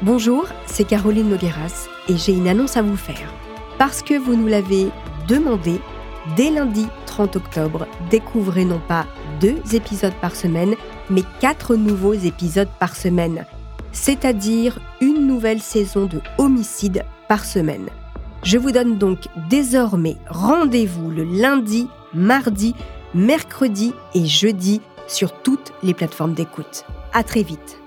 Bonjour, c'est Caroline Nogueras et j'ai une annonce à vous faire. Parce que vous nous l'avez demandé, dès lundi 30 octobre, découvrez non pas deux épisodes par semaine, mais quatre nouveaux épisodes par semaine. C'est-à-dire une nouvelle saison de homicide par semaine. Je vous donne donc désormais rendez-vous le lundi, mardi, mercredi et jeudi sur toutes les plateformes d'écoute. À très vite.